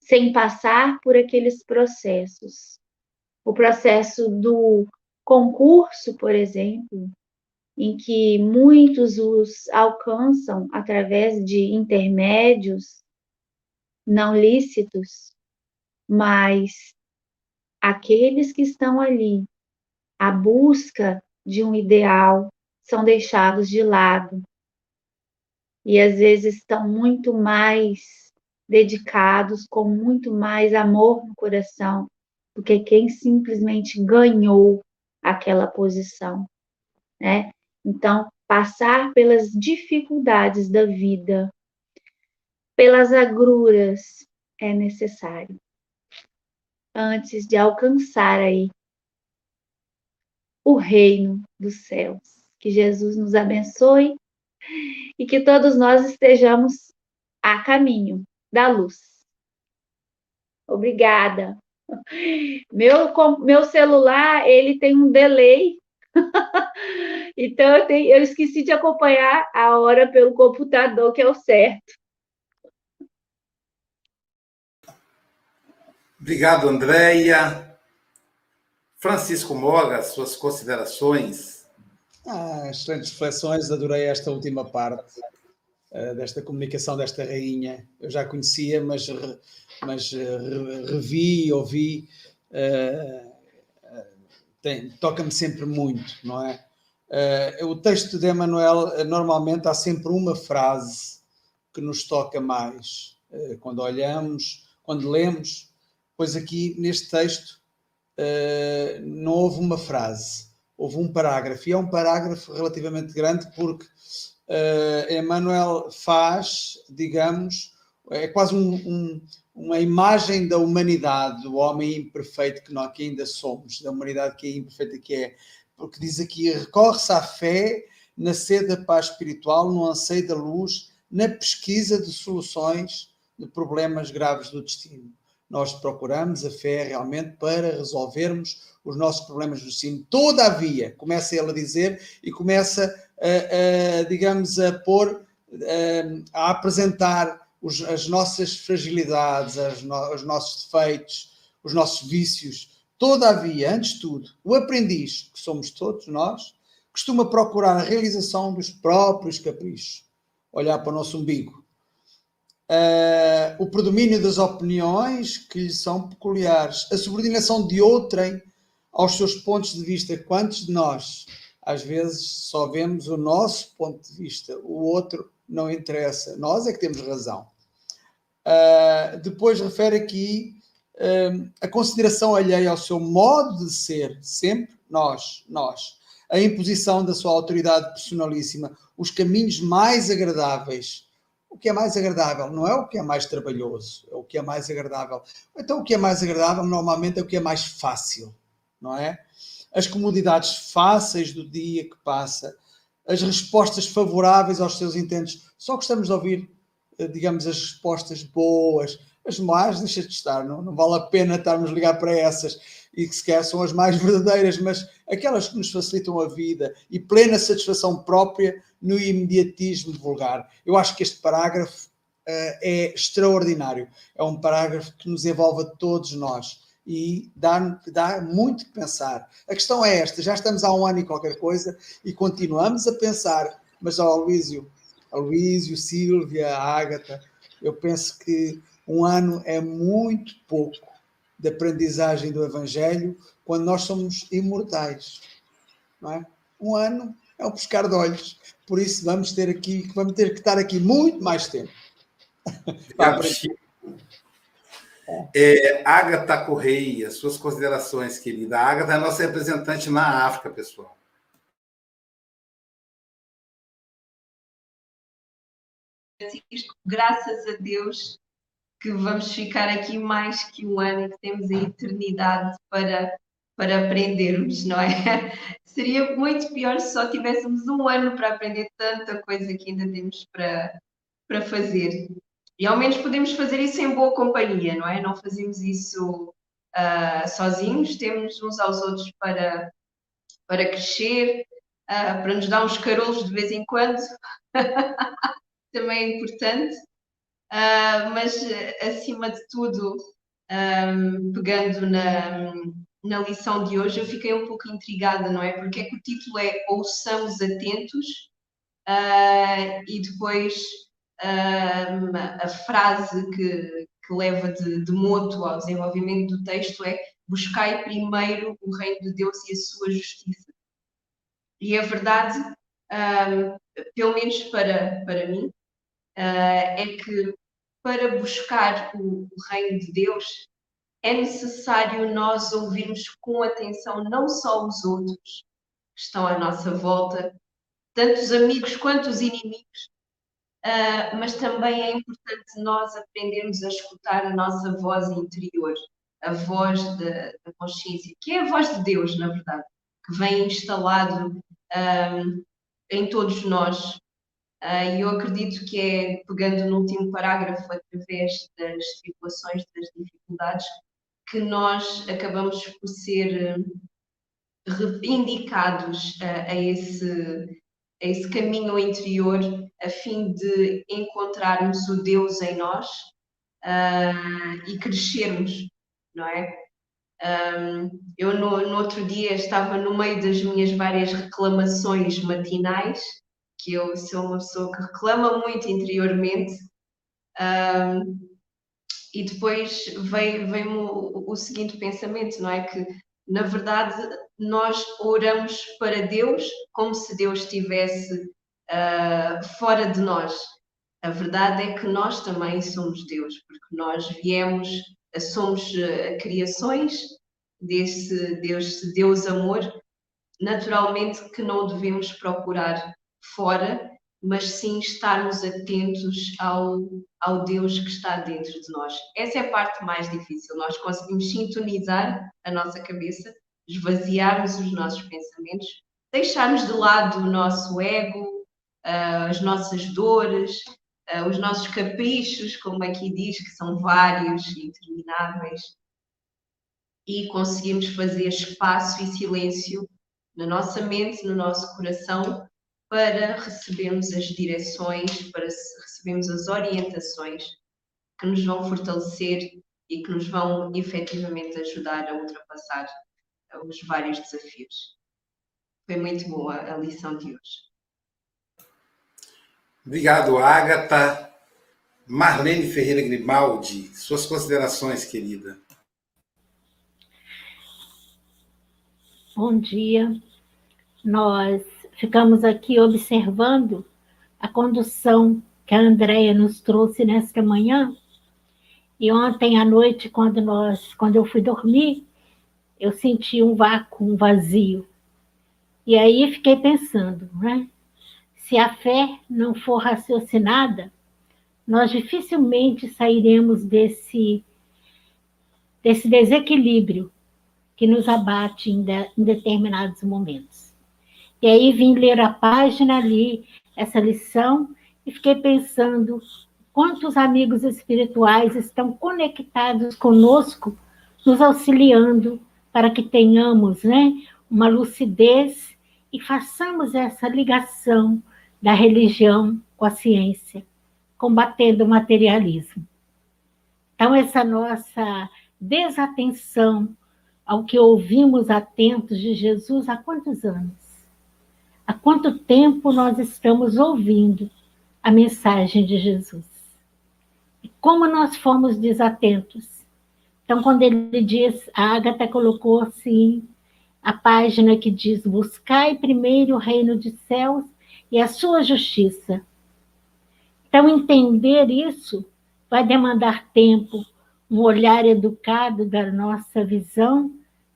sem passar por aqueles processos. O processo do concurso, por exemplo, em que muitos os alcançam através de intermédios não lícitos, mas aqueles que estão ali à busca de um ideal são deixados de lado e às vezes estão muito mais dedicados, com muito mais amor no coração do que quem simplesmente ganhou aquela posição, né? Então, passar pelas dificuldades da vida, pelas agruras, é necessário antes de alcançar aí o reino dos céus. Que Jesus nos abençoe e que todos nós estejamos a caminho da luz. Obrigada. Meu, meu celular, ele tem um delay. [LAUGHS] então, eu, tenho, eu esqueci de acompanhar a hora pelo computador, que é o certo. Obrigado, Andréia. Francisco Moga, suas considerações. Ah, excelentes reflexões, adorei esta última parte uh, desta comunicação desta rainha. Eu já conhecia, mas, mas uh, revi, ouvi, uh, toca-me sempre muito, não é? o texto de Emmanuel, normalmente há sempre uma frase que nos toca mais. quando olhamos, quando lemos, pois aqui neste texto uh, não houve uma frase, houve um parágrafo, e é um parágrafo relativamente grande porque uh, Emmanuel faz, digamos, é quase um, um, uma imagem da humanidade, do homem imperfeito que nós que ainda somos, da humanidade que é imperfeita que é, porque diz aqui, recorre-se à fé na sede da paz espiritual, no anseio da luz, na pesquisa de soluções de problemas graves do destino nós procuramos a fé realmente para resolvermos os nossos problemas do destino. Todavia, começa ele a dizer e começa, a, a digamos, a pôr, a, a apresentar os, as nossas fragilidades, as no, os nossos defeitos, os nossos vícios. Todavia, antes de tudo, o aprendiz, que somos todos nós, costuma procurar a realização dos próprios caprichos, olhar para o nosso umbigo uh, o predomínio das opiniões que lhe são peculiares, a subordinação de outrem aos seus pontos de vista. Quantos de nós, às vezes, só vemos o nosso ponto de vista, o outro não interessa, nós é que temos razão. Uh, depois refere aqui uh, a consideração alheia ao seu modo de ser, sempre nós, nós. A imposição da sua autoridade personalíssima, os caminhos mais agradáveis o que é mais agradável, não é o que é mais trabalhoso, é o que é mais agradável. Então, o que é mais agradável normalmente é o que é mais fácil, não é? As comodidades fáceis do dia que passa, as respostas favoráveis aos seus intentos. Só gostamos de ouvir, eh, digamos, as respostas boas, as más, deixa de estar, não, não vale a pena estarmos a ligar para essas e que sequer são as mais [LAUGHS] verdadeiras, mas aquelas que nos facilitam a vida e plena satisfação própria no imediatismo vulgar. Eu acho que este parágrafo uh, é extraordinário. É um parágrafo que nos envolve a todos nós e dá, dá muito que pensar. A questão é esta: já estamos há um ano e qualquer coisa e continuamos a pensar, mas ao Luísio, a Luísio, Sílvia, a Ágata, eu penso que um ano é muito pouco de aprendizagem do Evangelho quando nós somos imortais. Não é? Um ano é um pescar de olhos. Por isso vamos ter aqui, vamos ter que estar aqui muito mais tempo. [LAUGHS] é, Agatha Correia, suas considerações, querida. A Agatha é a nossa representante na África, pessoal. Graças a Deus, que vamos ficar aqui mais que um ano e que temos a eternidade para, para aprendermos, não é? [LAUGHS] Seria muito pior se só tivéssemos um ano para aprender tanta coisa que ainda temos para, para fazer. E ao menos podemos fazer isso em boa companhia, não é? Não fazemos isso uh, sozinhos, temos uns aos outros para, para crescer, uh, para nos dar uns carolos de vez em quando, [LAUGHS] também é importante. Uh, mas acima de tudo, um, pegando na, na lição de hoje, eu fiquei um pouco intrigada, não é? Porque é que o título é Ouçamos Atentos uh, e depois a frase que, que leva de, de moto ao desenvolvimento do texto é buscai primeiro o reino de Deus e a sua justiça. E a verdade, um, pelo menos para, para mim, uh, é que para buscar o, o reino de Deus é necessário nós ouvirmos com atenção não só os outros que estão à nossa volta, tanto os amigos quanto os inimigos, uh, mas também é importante nós aprendermos a escutar a nossa voz interior, a voz da, da consciência, que é a voz de Deus, na verdade, que vem instalado um, ah, em todos nós. Uh, e eu acredito que é, pegando no último parágrafo, através das tribulações, das dificuldades, que nós acabamos por ser indicados a, a, esse, a esse caminho interior a fim de encontrarmos o Deus em nós uh, e crescermos, não é? Um, eu no, no, outro dia estava no meio das minhas várias reclamações matinais, que eu sou uma pessoa que reclama muito interiormente, um, e depois veio-me o, o seguinte pensamento, não é? Que na verdade nós oramos para Deus como se Deus estivesse uh, fora de nós. A verdade é que nós também somos Deus, porque nós viemos, somos uh, criações desse Deus, Deus amor, naturalmente que não devemos procurar fora, mas sim estarmos atentos ao, ao Deus que está dentro de nós. Essa é a parte mais difícil. Nós conseguimos sintonizar a nossa cabeça, esvaziarmos os nossos pensamentos, deixarmos de lado o nosso ego, uh, as nossas dores, uh, os nossos caprichos, como aqui diz, que são vários e intermináveis, e conseguimos fazer espaço e silêncio na nossa mente, no nosso coração, para recebermos as direções, para recebermos as orientações que nos vão fortalecer e que nos vão efetivamente ajudar a ultrapassar os vários desafios. Foi muito boa a lição de hoje. Obrigado, Agatha. Marlene Ferreira Grimaldi, suas considerações, querida. Bom dia. Nós ficamos aqui observando a condução que a Andrea nos trouxe nesta manhã. E ontem à noite, quando nós, quando eu fui dormir, eu senti um vácuo, um vazio. E aí fiquei pensando, né? Se a fé não for raciocinada, nós dificilmente sairemos desse, desse desequilíbrio que nos abate em, de, em determinados momentos. E aí vim ler a página ali, essa lição, e fiquei pensando quantos amigos espirituais estão conectados conosco, nos auxiliando para que tenhamos né, uma lucidez e façamos essa ligação da religião com a ciência, combatendo o materialismo. Então, essa nossa desatenção ao que ouvimos atentos de Jesus há quantos anos? Há quanto tempo nós estamos ouvindo a mensagem de Jesus? E como nós fomos desatentos? Então, quando ele diz, a Agatha colocou assim, a página que diz: Buscai primeiro o reino de céus e a sua justiça. Então, entender isso vai demandar tempo, um olhar educado da nossa visão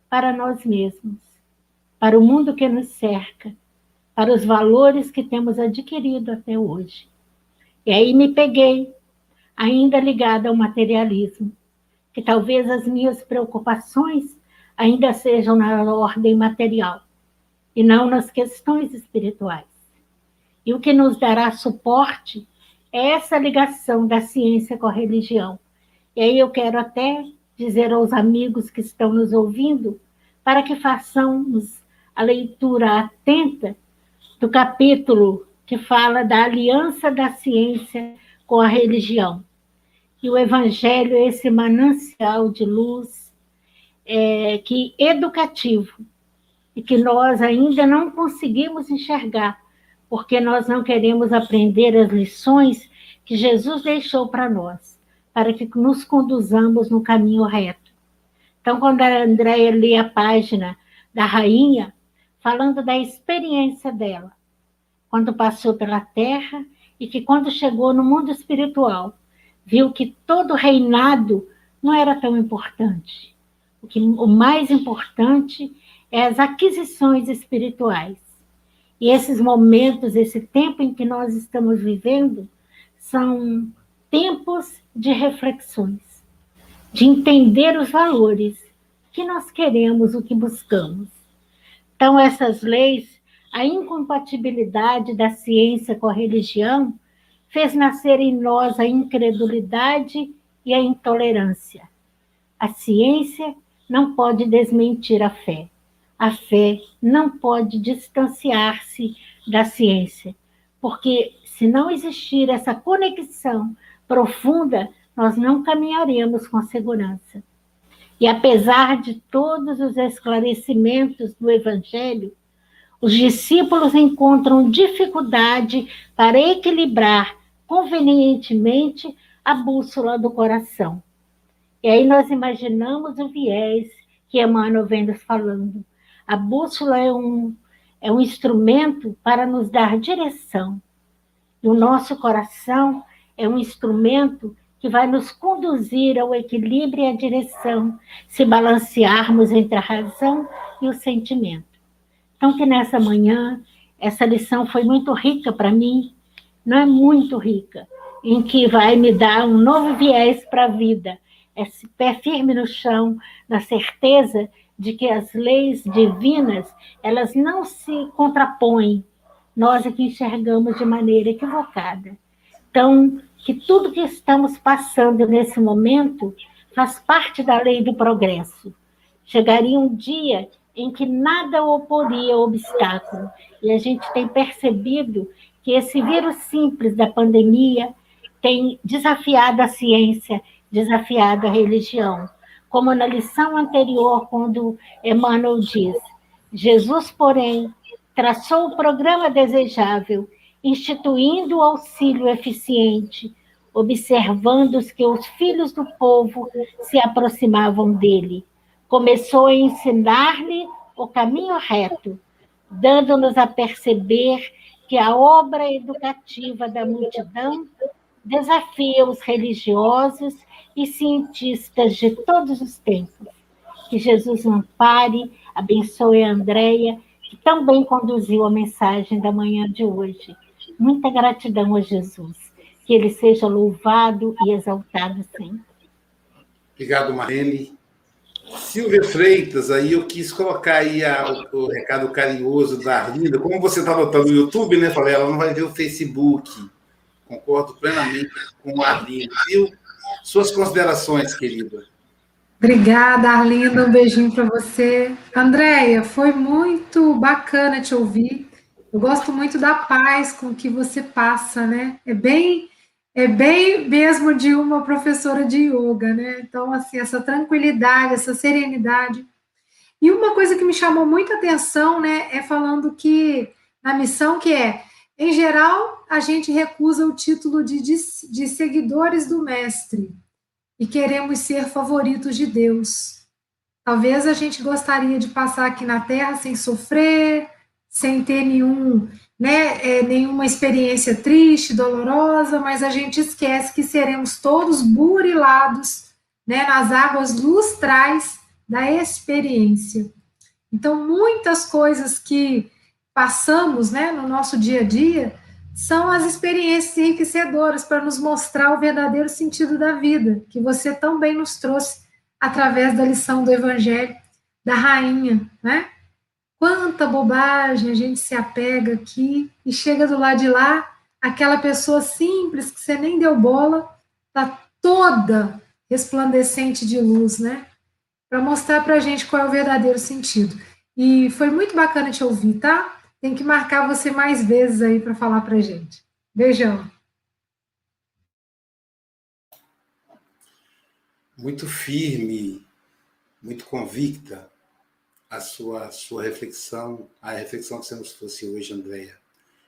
para nós mesmos, para o mundo que nos cerca para os valores que temos adquirido até hoje. E aí me peguei ainda ligada ao materialismo, que talvez as minhas preocupações ainda sejam na ordem material e não nas questões espirituais. E o que nos dará suporte é essa ligação da ciência com a religião. E aí eu quero até dizer aos amigos que estão nos ouvindo para que façamos a leitura atenta do capítulo que fala da aliança da ciência com a religião. E o Evangelho é esse manancial de luz é, que educativo e que nós ainda não conseguimos enxergar, porque nós não queremos aprender as lições que Jesus deixou para nós, para que nos conduzamos no caminho reto. Então, quando a Andréia lê a página da rainha, falando da experiência dela, quando passou pela terra e que quando chegou no mundo espiritual, viu que todo reinado não era tão importante. O, que, o mais importante é as aquisições espirituais. E esses momentos, esse tempo em que nós estamos vivendo, são tempos de reflexões, de entender os valores que nós queremos, o que buscamos. Então, essas leis a incompatibilidade da ciência com a religião fez nascer em nós a incredulidade e a intolerância. A ciência não pode desmentir a fé. A fé não pode distanciar-se da ciência, porque se não existir essa conexão profunda, nós não caminharemos com segurança. E apesar de todos os esclarecimentos do Evangelho, os discípulos encontram dificuldade para equilibrar convenientemente a bússola do coração. E aí nós imaginamos o viés que Emmanuel vem nos falando. A bússola é um, é um instrumento para nos dar direção. E o nosso coração é um instrumento que vai nos conduzir ao equilíbrio e à direção, se balancearmos entre a razão e o sentimento. Então, que nessa manhã, essa lição foi muito rica para mim, não é muito rica, em que vai me dar um novo viés para a vida, esse pé firme no chão, na certeza de que as leis divinas, elas não se contrapõem, nós é que enxergamos de maneira equivocada. Então, que tudo que estamos passando nesse momento faz parte da lei do progresso. Chegaria um dia em que nada oporia obstáculo. E a gente tem percebido que esse vírus simples da pandemia tem desafiado a ciência, desafiado a religião. Como na lição anterior, quando Emmanuel diz: Jesus, porém, traçou o programa desejável, instituindo o auxílio eficiente, observando que os filhos do povo se aproximavam dele começou a ensinar-lhe o caminho reto, dando-nos a perceber que a obra educativa da multidão desafia os religiosos e cientistas de todos os tempos. Que Jesus ampare, abençoe a Andréia, que tão bem conduziu a mensagem da manhã de hoje. Muita gratidão a Jesus. Que ele seja louvado e exaltado sempre. Obrigado, Marlene. Silvia Freitas, aí eu quis colocar aí a, o, o, recado carinhoso da Arlinda. Como você está notando no YouTube, né? Falei, ela não vai ver o Facebook. Concordo plenamente com a Arlinda. Viu? Suas considerações, querida. Obrigada, Arlinda. Um beijinho para você. Andréia, foi muito bacana te ouvir. Eu gosto muito da paz com que você passa, né? É bem é bem mesmo de uma professora de yoga, né? Então, assim, essa tranquilidade, essa serenidade. E uma coisa que me chamou muita atenção, né, é falando que na missão que é, em geral, a gente recusa o título de, de, de seguidores do mestre e queremos ser favoritos de Deus. Talvez a gente gostaria de passar aqui na Terra sem sofrer, sem ter nenhum né, é, nenhuma experiência triste, dolorosa, mas a gente esquece que seremos todos burilados né, nas águas lustrais da experiência. Então, muitas coisas que passamos né, no nosso dia a dia são as experiências enriquecedoras para nos mostrar o verdadeiro sentido da vida, que você tão bem nos trouxe através da lição do Evangelho da rainha, né? Quanta bobagem a gente se apega aqui e chega do lado de lá, aquela pessoa simples que você nem deu bola, tá toda resplandecente de luz, né? Para mostrar para a gente qual é o verdadeiro sentido. E foi muito bacana te ouvir, tá? Tem que marcar você mais vezes aí para falar para gente. Beijão. Muito firme, muito convicta a sua, sua reflexão, a reflexão que você nos trouxe hoje, Andréia.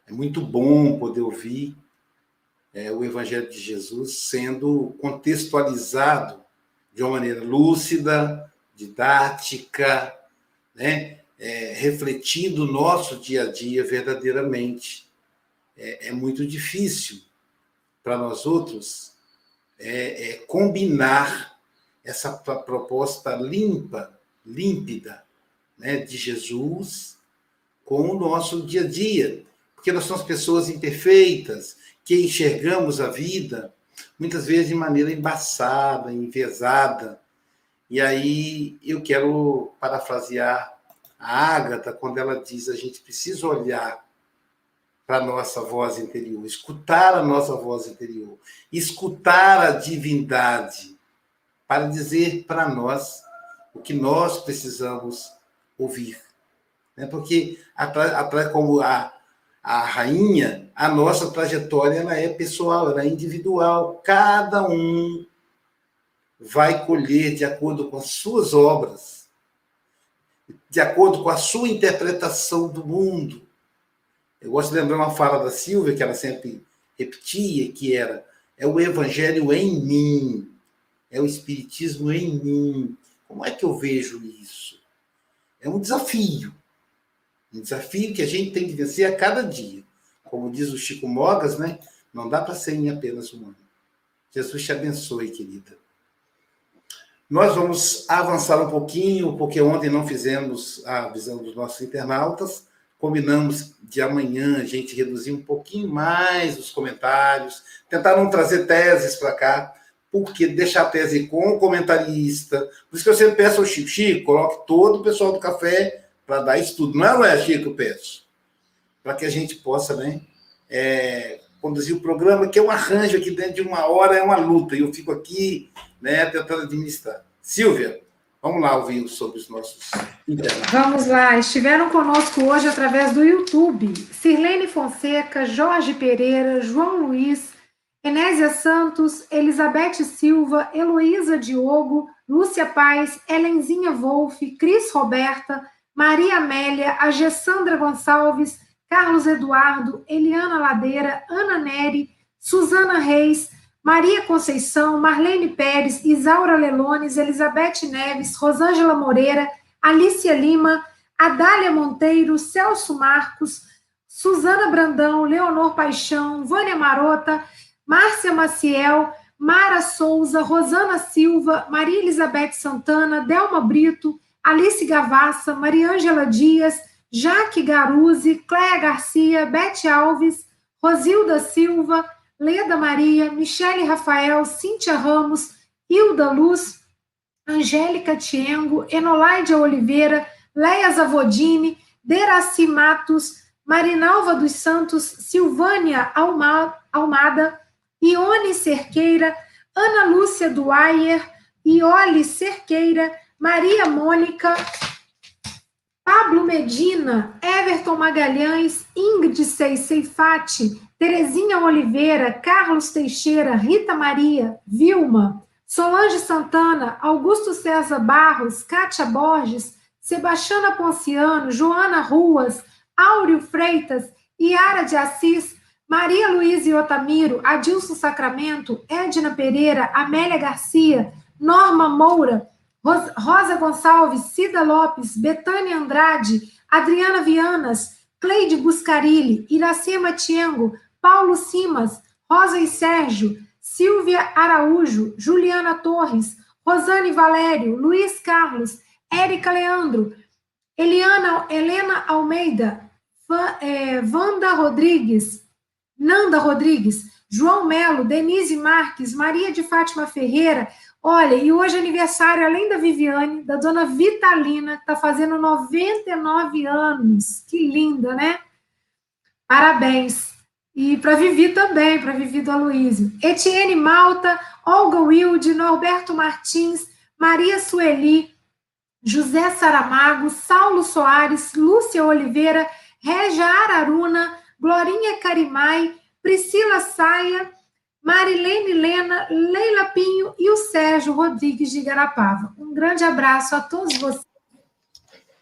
É muito bom poder ouvir é, o Evangelho de Jesus sendo contextualizado de uma maneira lúcida, didática, né? É, refletindo o nosso dia a dia verdadeiramente. É, é muito difícil para nós outros é, é combinar essa proposta limpa, límpida, né, de Jesus com o nosso dia a dia. Porque nós somos pessoas imperfeitas, que enxergamos a vida muitas vezes de maneira embaçada, envesada. E aí eu quero parafrasear a Ágata quando ela diz: a gente precisa olhar para a nossa voz interior, escutar a nossa voz interior, escutar a divindade, para dizer para nós o que nós precisamos ouvir. Né? Porque, atrás, como a, a rainha, a nossa trajetória ela é pessoal, ela é individual. Cada um vai colher de acordo com as suas obras, de acordo com a sua interpretação do mundo. Eu gosto de lembrar uma fala da Silvia, que ela sempre repetia, que era: é o evangelho em mim, é o espiritismo em mim. Como é que eu vejo isso? É um desafio. Um desafio que a gente tem que vencer a cada dia. Como diz o Chico Mogas, né? Não dá para ser em apenas um ano. Jesus te abençoe, querida. Nós vamos avançar um pouquinho, porque ontem não fizemos a visão dos nossos internautas. Combinamos de amanhã a gente reduzir um pouquinho mais os comentários, tentar não trazer teses para cá, porque deixar a tese com o comentarista. Por isso que eu sempre peço ao Chico, Chico, coloque todo o pessoal do café para dar estudo. Não é, não é, Chico, eu peço? Para que a gente possa né, é, conduzir o programa, que é um arranjo aqui dentro de uma hora, é uma luta, e eu fico aqui né, tentando administrar. Silvia, vamos lá ouvir sobre os nossos internautas. Vamos lá, estiveram conosco hoje através do YouTube, Sirlene Fonseca, Jorge Pereira, João Luiz, Enésia Santos, Elizabeth Silva, Heloísa Diogo, Lúcia Paz, Helenzinha Wolff, Cris Roberta, Maria Amélia, a Gonçalves, Carlos Eduardo, Eliana Ladeira, Ana Neri, Suzana Reis, Maria Conceição, Marlene Pérez, Isaura Lelones, Elizabeth Neves, Rosângela Moreira, Alicia Lima, Adália Monteiro, Celso Marcos, Suzana Brandão, Leonor Paixão, Vânia Marota, Márcia Maciel, Mara Souza, Rosana Silva, Maria Elizabeth Santana, Delma Brito, Alice Gavassa, Mariângela Dias, Jaque Garuzzi, Cléia Garcia, Bete Alves, Rosilda Silva, Leda Maria, Michele Rafael, Cíntia Ramos, Hilda Luz, Angélica Tiengo, Enolaide Oliveira, Leia Zavodini, Deraci Matos, Marinalva dos Santos, Silvânia Almada, Ione Cerqueira, Ana Lúcia Duayer, Iole Cerqueira, Maria Mônica, Pablo Medina, Everton Magalhães, Ingrid Seifati, Terezinha Oliveira, Carlos Teixeira, Rita Maria, Vilma, Solange Santana, Augusto César Barros, Kátia Borges, Sebastiana Ponciano, Joana Ruas, Áureo Freitas, Iara de Assis, Maria Luísa Otamiro, Adilson Sacramento, Edna Pereira, Amélia Garcia, Norma Moura, Rosa Gonçalves, Cida Lopes, Betânia Andrade, Adriana Vianas, Cleide Buscarilli, Iracema Tiengo, Paulo Simas, Rosa e Sérgio, Silvia Araújo, Juliana Torres, Rosane Valério, Luiz Carlos, Érica Leandro, Eliana Helena Almeida, é, Wanda Rodrigues, Nanda Rodrigues, João Melo, Denise Marques, Maria de Fátima Ferreira. Olha, e hoje é aniversário, além da Viviane, da dona Vitalina, que está fazendo 99 anos. Que linda, né? Parabéns. E para Vivi também, para Vivi do Aloysio. Etienne Malta, Olga Wilde, Norberto Martins, Maria Sueli, José Saramago, Saulo Soares, Lúcia Oliveira, Régia Araruna, Glorinha Carimai, Priscila Saia, Marilene Lena, Leila Pinho e o Sérgio Rodrigues de Garapava. Um grande abraço a todos vocês.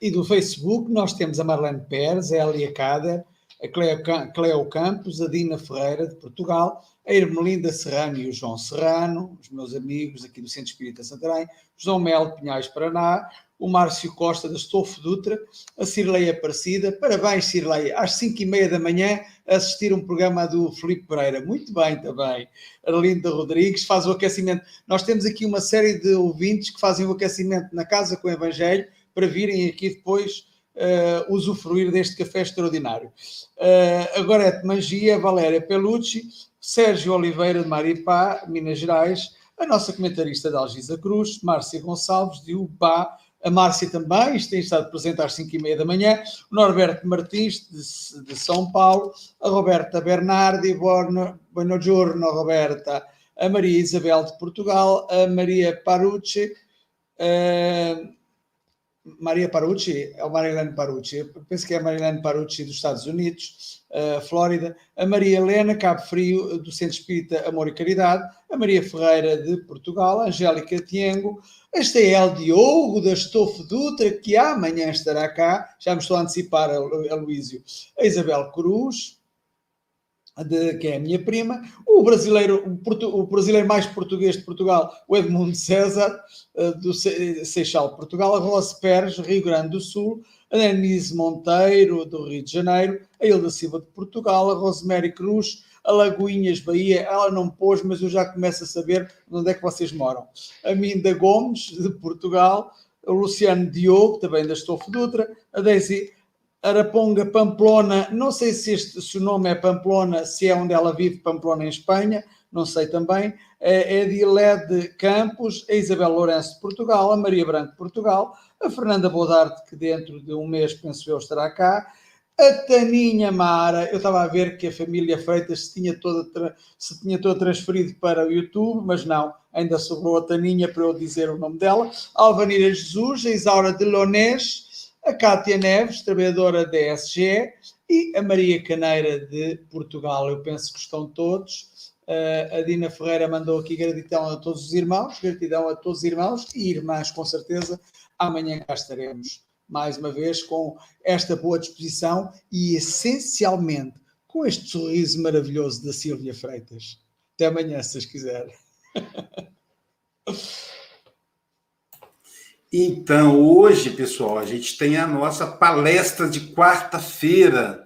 E do Facebook nós temos a Marlene Pérez, a Elia Cader, a Cleo, Campos, a Dina Ferreira, de Portugal, a Irmelinda Serrano e o João Serrano, os meus amigos aqui do Centro Espírita Santarém, João Melo Pinhais Paraná, o Márcio Costa da Estofo Dutra, a Cirlei Aparecida. Parabéns, Cirlei, às 5 e meia da manhã assistir um programa do Felipe Pereira. Muito bem também. A Linda Rodrigues faz o aquecimento. Nós temos aqui uma série de ouvintes que fazem o aquecimento na casa com o Evangelho para virem aqui depois uh, usufruir deste café extraordinário. Uh, agora é de Magia, Valéria Pelucci, Sérgio Oliveira de Maripá, Minas Gerais, a nossa comentarista da Algisa Cruz, Márcia Gonçalves, de Ubá, a Márcia também, tem estado presente às 5 e meia da manhã, o Norberto Martins, de, de São Paulo, a Roberta Bernardi, buono, buono Roberta, a Maria Isabel de Portugal, a Maria Parucci, uh, Maria Parucci, é o Marilene Parucci, eu penso que é a Marilene Parucci dos Estados Unidos, uh, Flórida, a Maria Helena, Cabo Frio, do Centro Espírita Amor e Caridade, a Maria Ferreira de Portugal, a Angélica Tiengo, a Estael Diogo da Estofo Dutra, que amanhã estará cá, já me estou a antecipar a Luísio, a Isabel Cruz, de, que é a minha prima, o brasileiro, o, o, brasileiro mais português de Portugal, o Edmundo César, uh, do Seixal, Portugal, a Rose Pérez, Rio Grande do Sul, a Denise Monteiro, do Rio de Janeiro, a Hilda Silva de Portugal, a Rosemary Cruz, a Lagoinhas, Bahia, ela não pôs, mas eu já começo a saber onde é que vocês moram. A Minda Gomes, de Portugal, o Luciano Diogo, também da Estofo Dutra, a Daisy Araponga Pamplona, não sei se, este, se o nome é Pamplona, se é onde ela vive, Pamplona em Espanha, não sei também, é a Edilede Campos, a Isabel Lourenço de Portugal, a Maria Branco de Portugal, a Fernanda Bodarte, que dentro de um mês, penso eu, estará cá, a Taninha Mara, eu estava a ver que a família Freitas se tinha toda, se tinha toda transferido para o YouTube, mas não, ainda sobrou a Taninha para eu dizer o nome dela, a Alvanira Jesus, a Isaura de Lonés, a Cátia Neves, trabalhadora da SGE, e a Maria Caneira de Portugal. Eu penso que estão todos. Uh, a Dina Ferreira mandou aqui gratidão a todos os irmãos, gratidão a todos os irmãos e irmãs, com certeza. Amanhã cá estaremos mais uma vez com esta boa disposição e essencialmente com este sorriso maravilhoso da Silvia Freitas. Até amanhã, se vocês quiserem. [LAUGHS] Então, hoje, pessoal, a gente tem a nossa palestra de quarta-feira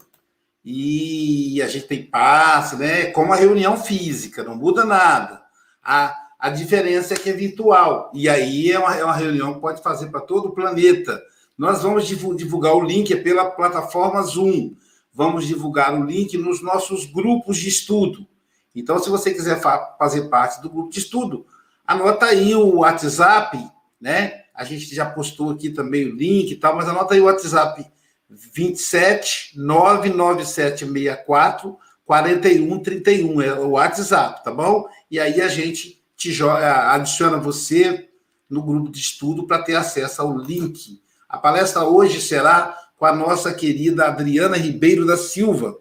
e a gente tem passe, né? Como a reunião física, não muda nada. A, a diferença é que é virtual. E aí é uma, é uma reunião que pode fazer para todo o planeta. Nós vamos divulgar o link pela plataforma Zoom. Vamos divulgar o link nos nossos grupos de estudo. Então, se você quiser fazer parte do grupo de estudo, anota aí o WhatsApp, né? A gente já postou aqui também o link e tal, mas anota aí o WhatsApp 27 99764 4131 é o WhatsApp, tá bom? E aí a gente te joga, adiciona você no grupo de estudo para ter acesso ao link. A palestra hoje será com a nossa querida Adriana Ribeiro da Silva.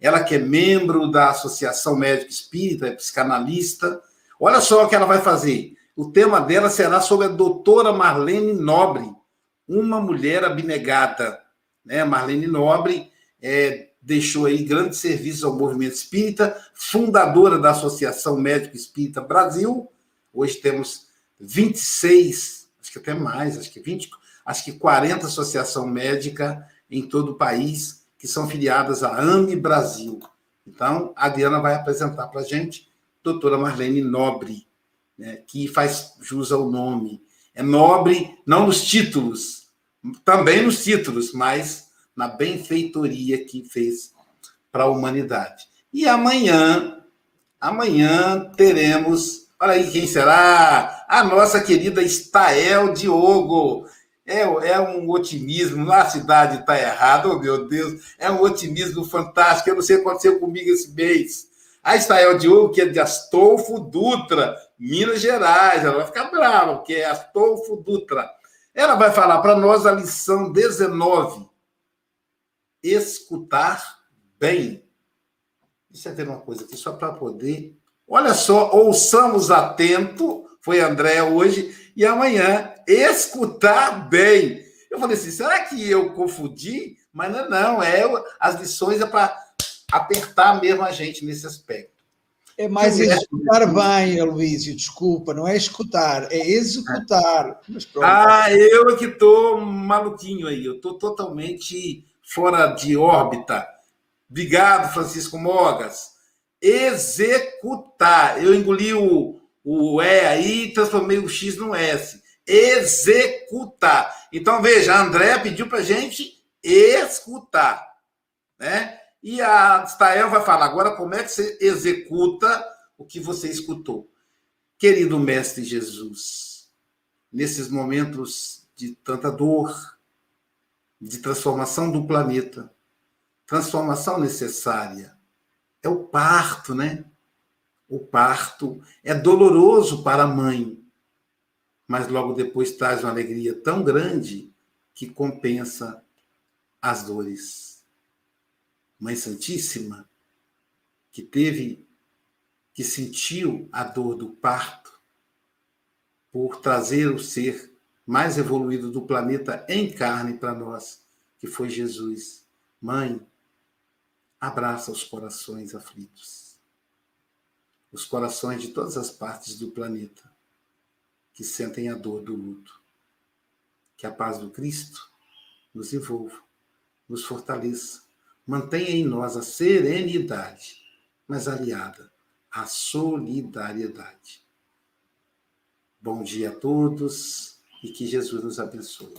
Ela que é membro da Associação Médico Espírita, é psicanalista. Olha só o que ela vai fazer. O tema dela será sobre a doutora Marlene Nobre, uma mulher abnegada. Né? Marlene Nobre é, deixou aí grandes serviços ao movimento espírita, fundadora da Associação Médico Espírita Brasil. Hoje temos 26, acho que até mais, acho que 20, acho que 40 associação médica em todo o país que são filiadas à AME Brasil. Então, a Diana vai apresentar para a gente, doutora Marlene Nobre né, que faz jus ao nome. É nobre, não nos títulos, também nos títulos, mas na benfeitoria que fez para a humanidade. E amanhã, amanhã teremos, olha aí quem será? A nossa querida Estael Diogo. É, é um otimismo, a cidade está errada, oh meu Deus, é um otimismo fantástico. Eu não sei o que aconteceu comigo esse mês. A Estael Diogo, que é de Astolfo Dutra, Minas Gerais, ela vai ficar brava, porque é Astolfo Dutra. Ela vai falar para nós a lição 19. Escutar bem. Deixa eu ver uma coisa aqui, só para poder. Olha só, ouçamos atento, foi André hoje, e amanhã, escutar bem. Eu falei assim, será que eu confundi? Mas não, não é as lições é para apertar mesmo a gente nesse aspecto. É mais executar bem, Aloysio, desculpa, não é escutar, é executar. Ah, eu é que estou maluquinho aí, eu estou totalmente fora de órbita. Obrigado, Francisco Mogas. Executar. Eu engoli o, o E aí e transformei o X no S. Executar. Então, veja, a André pediu para gente escutar. Né? E a Stael vai falar agora como é que você executa o que você escutou. Querido Mestre Jesus, nesses momentos de tanta dor, de transformação do planeta, transformação necessária, é o parto, né? O parto é doloroso para a mãe, mas logo depois traz uma alegria tão grande que compensa as dores. Mãe Santíssima, que teve, que sentiu a dor do parto por trazer o ser mais evoluído do planeta em carne para nós, que foi Jesus. Mãe, abraça os corações aflitos, os corações de todas as partes do planeta que sentem a dor do luto. Que a paz do Cristo nos envolva, nos fortaleça mantenha em nós a serenidade, mas aliada à solidariedade. Bom dia a todos e que Jesus nos abençoe.